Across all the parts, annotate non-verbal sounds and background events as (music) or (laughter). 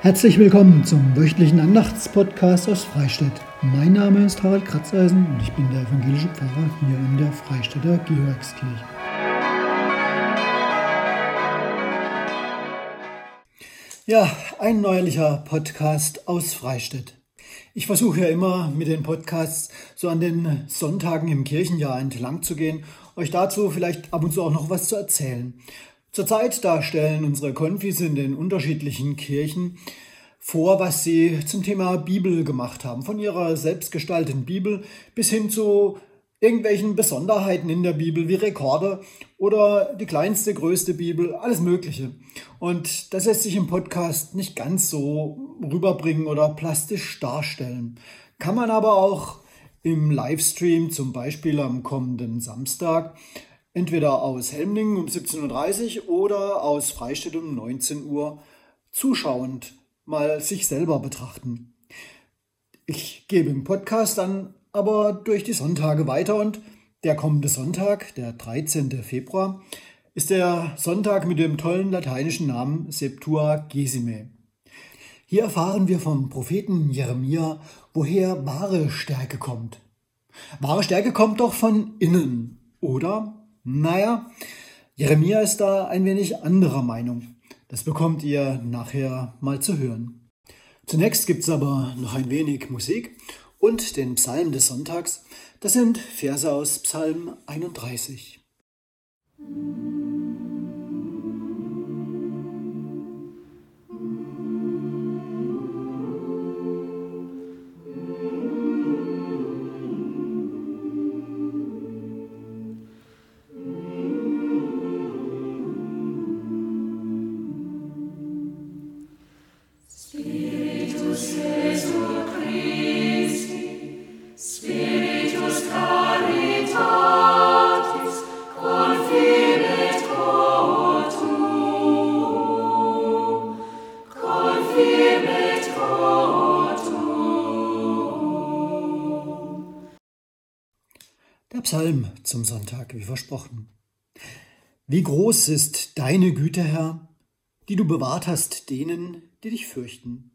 Herzlich willkommen zum wöchentlichen Andachtspodcast aus Freistadt. Mein Name ist Harald Kratzeisen und ich bin der evangelische Pfarrer hier in der Freistädter Georgskirche. Ja, ein neuerlicher Podcast aus Freistadt. Ich versuche ja immer mit den Podcasts so an den Sonntagen im Kirchenjahr entlang zu gehen, euch dazu vielleicht ab und zu auch noch was zu erzählen. Zurzeit da stellen unsere Konfis in den unterschiedlichen Kirchen vor, was sie zum Thema Bibel gemacht haben. Von ihrer selbstgestalteten Bibel bis hin zu irgendwelchen Besonderheiten in der Bibel wie Rekorde oder die kleinste, größte Bibel, alles Mögliche. Und das lässt sich im Podcast nicht ganz so rüberbringen oder plastisch darstellen. Kann man aber auch im Livestream, zum Beispiel am kommenden Samstag, entweder aus Helmningen um 17.30 Uhr oder aus Freistadt um 19 Uhr zuschauend mal sich selber betrachten. Ich gebe im Podcast dann aber durch die Sonntage weiter und der kommende Sonntag, der 13. Februar, ist der Sonntag mit dem tollen lateinischen Namen Septuagesime. Hier erfahren wir vom Propheten Jeremia, woher wahre Stärke kommt. Wahre Stärke kommt doch von innen, oder? Naja, Jeremia ist da ein wenig anderer Meinung. Das bekommt ihr nachher mal zu hören. Zunächst gibt es aber noch ein wenig Musik und den Psalm des Sonntags. Das sind Verse aus Psalm 31. Der Psalm zum Sonntag, wie versprochen. Wie groß ist deine Güte, Herr, die du bewahrt hast denen, die dich fürchten,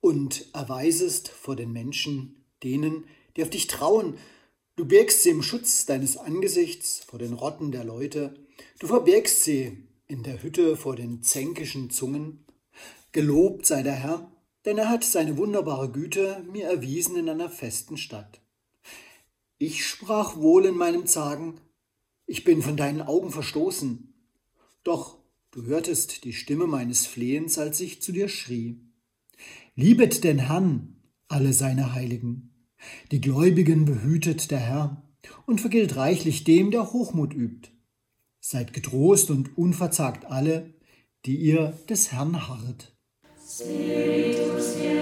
und erweisest vor den Menschen denen, die auf dich trauen. Du birgst sie im Schutz deines Angesichts vor den Rotten der Leute, du verbirgst sie in der Hütte vor den zänkischen Zungen. Gelobt sei der Herr, denn er hat seine wunderbare Güte mir erwiesen in einer festen Stadt. Ich sprach wohl in meinem Zagen, ich bin von deinen Augen verstoßen. Doch du hörtest die Stimme meines Flehens, als ich zu dir schrie. Liebet den Herrn, alle seine Heiligen. Die Gläubigen behütet der Herr und vergilt reichlich dem, der Hochmut übt. Seid getrost und unverzagt alle, die ihr des Herrn harret. Spiritus Jesu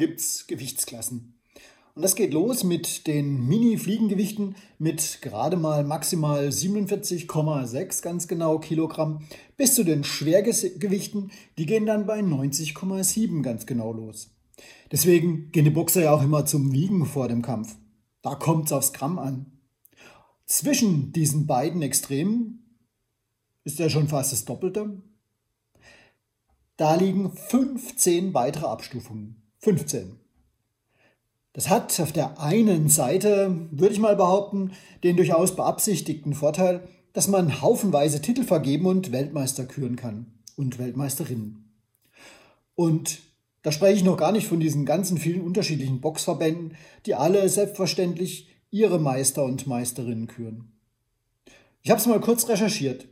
gibt es Gewichtsklassen. Und das geht los mit den Mini-Fliegengewichten mit gerade mal maximal 47,6 ganz genau Kilogramm bis zu den Schwergewichten, die gehen dann bei 90,7 ganz genau los. Deswegen gehen die Boxer ja auch immer zum Wiegen vor dem Kampf. Da kommt es aufs Gramm an. Zwischen diesen beiden Extremen ist ja schon fast das Doppelte, da liegen 15 weitere Abstufungen. 15. Das hat auf der einen Seite, würde ich mal behaupten, den durchaus beabsichtigten Vorteil, dass man haufenweise Titel vergeben und Weltmeister küren kann und Weltmeisterinnen. Und da spreche ich noch gar nicht von diesen ganzen vielen unterschiedlichen Boxverbänden, die alle selbstverständlich ihre Meister und Meisterinnen küren. Ich habe es mal kurz recherchiert.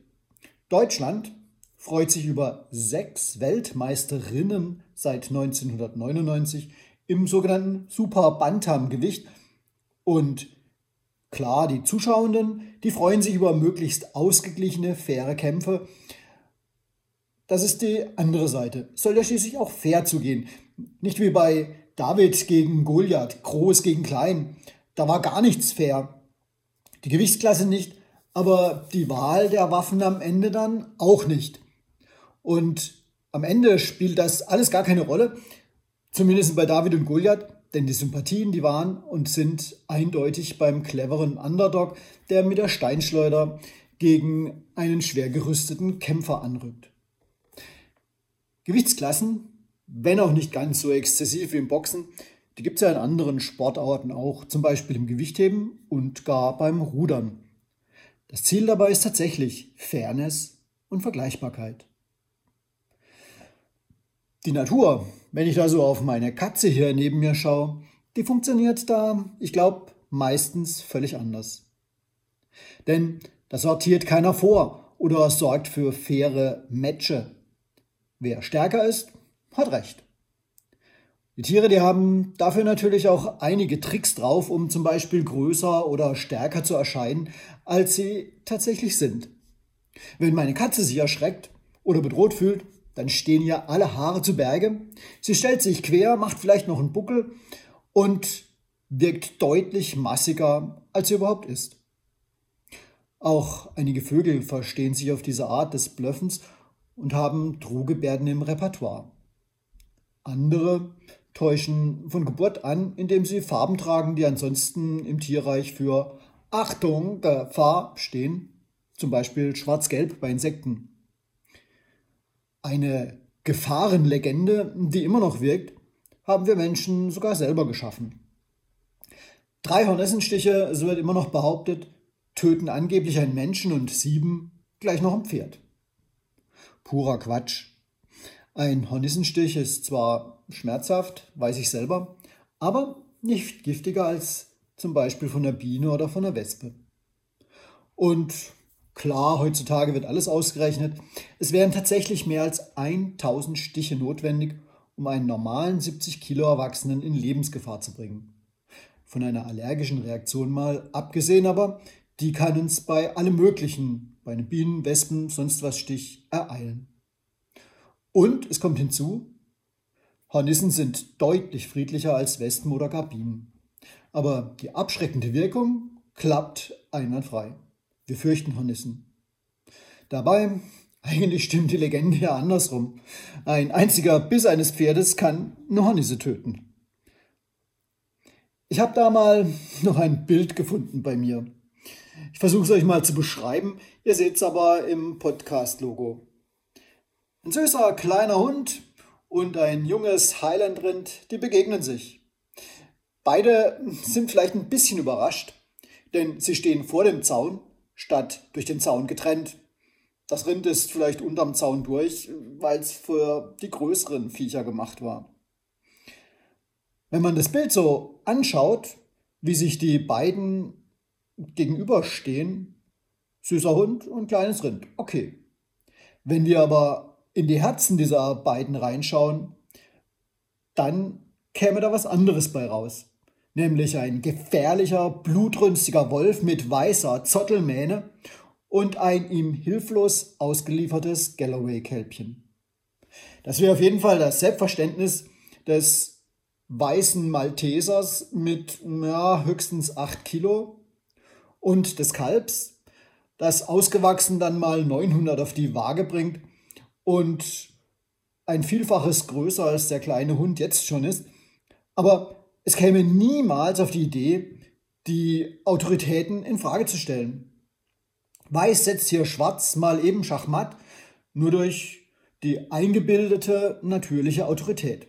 Deutschland freut sich über sechs Weltmeisterinnen seit 1999 im sogenannten Super Bantam-Gewicht. Und klar, die Zuschauenden, die freuen sich über möglichst ausgeglichene, faire Kämpfe. Das ist die andere Seite. Soll ja schließlich auch fair zugehen. Nicht wie bei David gegen Goliath, groß gegen klein. Da war gar nichts fair. Die Gewichtsklasse nicht, aber die Wahl der Waffen am Ende dann auch nicht. Und am Ende spielt das alles gar keine Rolle, zumindest bei David und Goliath, denn die Sympathien, die waren und sind eindeutig beim cleveren Underdog, der mit der Steinschleuder gegen einen schwer gerüsteten Kämpfer anrückt. Gewichtsklassen, wenn auch nicht ganz so exzessiv wie im Boxen, die gibt es ja in anderen Sportarten auch, zum Beispiel im Gewichtheben und gar beim Rudern. Das Ziel dabei ist tatsächlich Fairness und Vergleichbarkeit. Die Natur, wenn ich da so auf meine Katze hier neben mir schaue, die funktioniert da, ich glaube, meistens völlig anders. Denn da sortiert keiner vor oder sorgt für faire Matche. Wer stärker ist, hat recht. Die Tiere, die haben dafür natürlich auch einige Tricks drauf, um zum Beispiel größer oder stärker zu erscheinen, als sie tatsächlich sind. Wenn meine Katze sich erschreckt oder bedroht fühlt, dann stehen ihr alle Haare zu Berge. Sie stellt sich quer, macht vielleicht noch einen Buckel und wirkt deutlich massiger, als sie überhaupt ist. Auch einige Vögel verstehen sich auf diese Art des Blöffens und haben Drohgebärden im Repertoire. Andere täuschen von Geburt an, indem sie Farben tragen, die ansonsten im Tierreich für Achtung, Gefahr stehen, zum Beispiel schwarz-gelb bei Insekten. Eine Gefahrenlegende, die immer noch wirkt, haben wir Menschen sogar selber geschaffen. Drei Hornissenstiche, so wird immer noch behauptet, töten angeblich einen Menschen und sieben gleich noch ein Pferd. Purer Quatsch. Ein Hornissenstich ist zwar schmerzhaft, weiß ich selber, aber nicht giftiger als zum Beispiel von der Biene oder von der Wespe. Und klar, heutzutage wird alles ausgerechnet. Es wären tatsächlich mehr als 1000 Stiche notwendig, um einen normalen 70 Kilo Erwachsenen in Lebensgefahr zu bringen. Von einer allergischen Reaktion mal abgesehen, aber die kann uns bei allem Möglichen, bei einem Bienen, Wespen, sonst was Stich, ereilen. Und es kommt hinzu, Hornissen sind deutlich friedlicher als Wespen oder gar Bienen. Aber die abschreckende Wirkung klappt einwandfrei. Wir fürchten Hornissen. Dabei, (laughs) eigentlich stimmt die Legende ja andersrum. Ein einziger Biss eines Pferdes kann eine Hornisse töten. Ich habe da mal (laughs) noch ein Bild gefunden bei mir. Ich versuche es euch mal zu beschreiben. Ihr seht es aber im Podcast-Logo. Ein süßer kleiner Hund und ein junges Highland-Rind, die begegnen sich. Beide sind vielleicht ein bisschen überrascht, denn sie stehen vor dem Zaun, statt durch den Zaun getrennt. Das Rind ist vielleicht unterm Zaun durch, weil es für die größeren Viecher gemacht war. Wenn man das Bild so anschaut, wie sich die beiden gegenüberstehen, süßer Hund und kleines Rind, okay. Wenn wir aber in die Herzen dieser beiden reinschauen, dann käme da was anderes bei raus. Nämlich ein gefährlicher, blutrünstiger Wolf mit weißer Zottelmähne und ein ihm hilflos ausgeliefertes Galloway-Kälbchen. Das wäre auf jeden Fall das Selbstverständnis des weißen Maltesers mit ja, höchstens 8 Kilo und des Kalbs, das ausgewachsen dann mal 900 auf die Waage bringt und ein Vielfaches größer als der kleine Hund jetzt schon ist. Aber es käme niemals auf die Idee, die Autoritäten in Frage zu stellen. Weiß setzt hier schwarz mal eben Schachmatt, nur durch die eingebildete natürliche Autorität.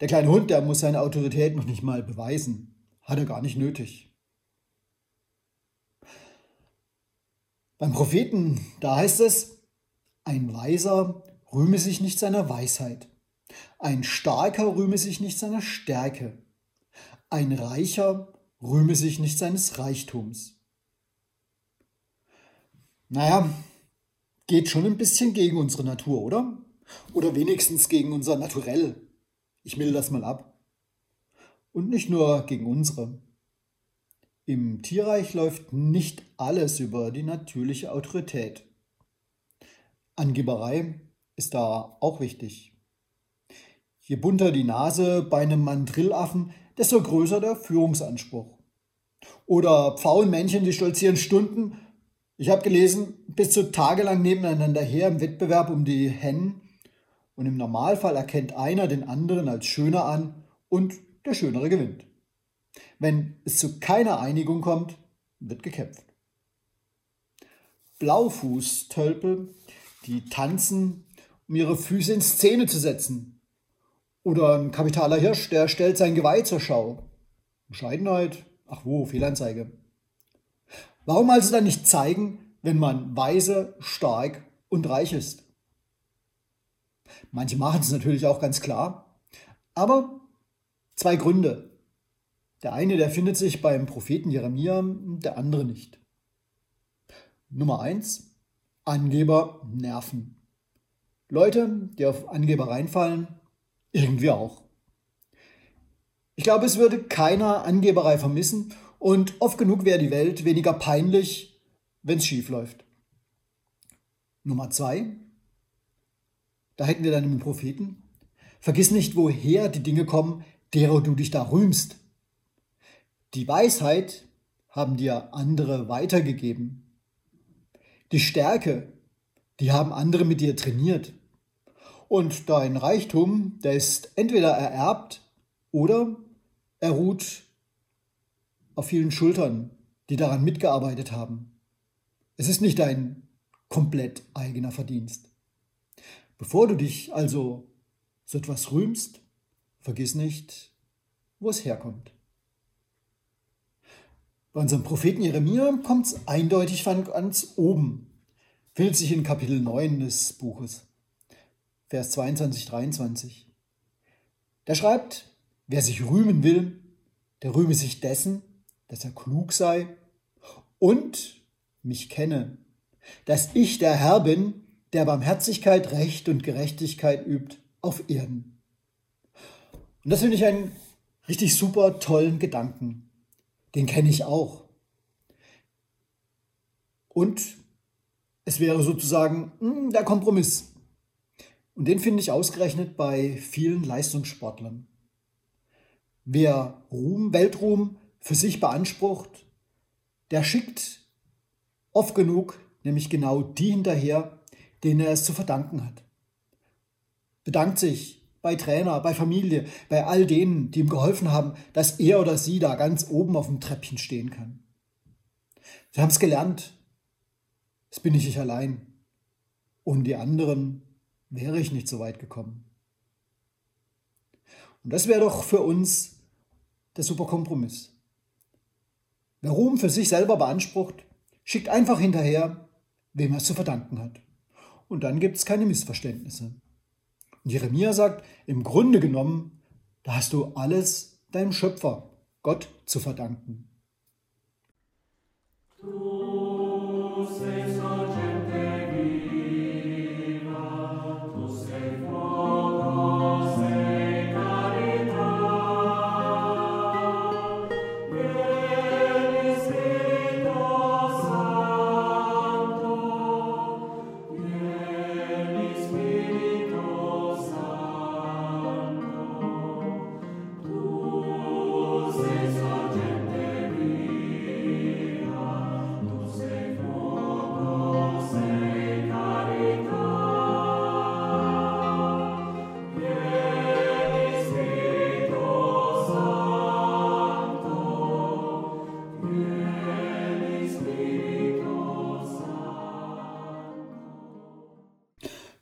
Der kleine Hund, der muss seine Autorität noch nicht mal beweisen. Hat er gar nicht nötig. Beim Propheten, da heißt es, ein Weiser rühme sich nicht seiner Weisheit, ein Starker rühme sich nicht seiner Stärke, ein Reicher rühme sich nicht seines Reichtums. Naja, geht schon ein bisschen gegen unsere Natur, oder? Oder wenigstens gegen unser Naturell. Ich milde das mal ab. Und nicht nur gegen unsere. Im Tierreich läuft nicht alles über die natürliche Autorität. Angeberei ist da auch wichtig. Je bunter die Nase bei einem Mandrillaffen, desto größer der Führungsanspruch. Oder Pfauenmännchen, die stolzieren Stunden. Ich habe gelesen, bis zu tagelang nebeneinander her im Wettbewerb um die Hennen. Und im Normalfall erkennt einer den anderen als schöner an und der Schönere gewinnt. Wenn es zu keiner Einigung kommt, wird gekämpft. Blaufußtölpel, die tanzen, um ihre Füße in Szene zu setzen. Oder ein kapitaler Hirsch, der stellt sein Geweih zur Schau. Bescheidenheit, ach wo, Fehlanzeige. Warum also dann nicht zeigen, wenn man weise, stark und reich ist? Manche machen es natürlich auch ganz klar, aber zwei Gründe. Der eine, der findet sich beim Propheten Jeremia, der andere nicht. Nummer eins: Angeber nerven. Leute, die auf Angeber reinfallen, irgendwie auch. Ich glaube, es würde keiner Angeberei vermissen und oft genug wäre die Welt weniger peinlich, wenn es schief läuft. Nummer zwei, da hätten wir dann den Propheten. Vergiss nicht, woher die Dinge kommen, derer du dich da rühmst. Die Weisheit haben dir andere weitergegeben. Die Stärke, die haben andere mit dir trainiert. Und dein Reichtum, der ist entweder ererbt oder er ruht auf vielen Schultern, die daran mitgearbeitet haben. Es ist nicht dein komplett eigener Verdienst. Bevor du dich also so etwas rühmst, vergiss nicht, wo es herkommt. Bei unserem Propheten Jeremia kommt es eindeutig von ganz oben. Findet sich in Kapitel 9 des Buches, Vers 22, 23. Der schreibt, wer sich rühmen will, der rühme sich dessen, dass er klug sei und mich kenne, dass ich der Herr bin, der Barmherzigkeit, Recht und Gerechtigkeit übt auf Erden. Und das finde ich einen richtig super tollen Gedanken den kenne ich auch. Und es wäre sozusagen mh, hm, der Kompromiss. Und den finde ich ausgerechnet bei vielen Leistungssportlern. Wer Ruhm, Weltruhm für sich beansprucht, der schickt oft genug nämlich genau die hinterher, denen er es zu verdanken hat. Bedankt sich bei Trainer, bei Familie, bei all denen, die ihm geholfen haben, dass er oder sie da ganz oben auf dem Treppchen stehen kann. Sie haben es gelernt. Es bin ich nicht allein. Ohne die anderen wäre ich nicht so weit gekommen. Und das wäre doch für uns der super Kompromiss. Wer Ruhm für sich selber beansprucht, schickt einfach hinterher, wem er es zu verdanken hat. Und dann gibt es keine Missverständnisse. Und Jeremia sagt, im Grunde genommen, da hast du alles deinem Schöpfer, Gott, zu verdanken. Du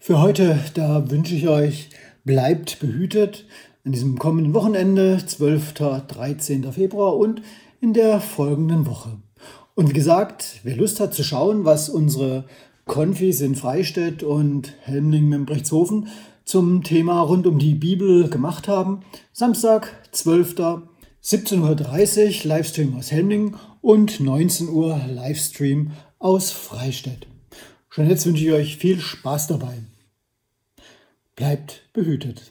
Für heute, da wünsche ich euch, bleibt behütet an diesem kommenden Wochenende, 12. 13. Februar und in der folgenden Woche. Und wie gesagt, wer Lust hat zu schauen, was unsere Konfis in Freistädt und Helmling-Membrechtshofen zum Thema rund um die Bibel gemacht haben, Samstag, 12. 17.30 Uhr Livestream aus Helmling und 19 Uhr Livestream aus Freistädt. Schon jetzt wünsche ich euch viel Spaß dabei. Bleibt behütet.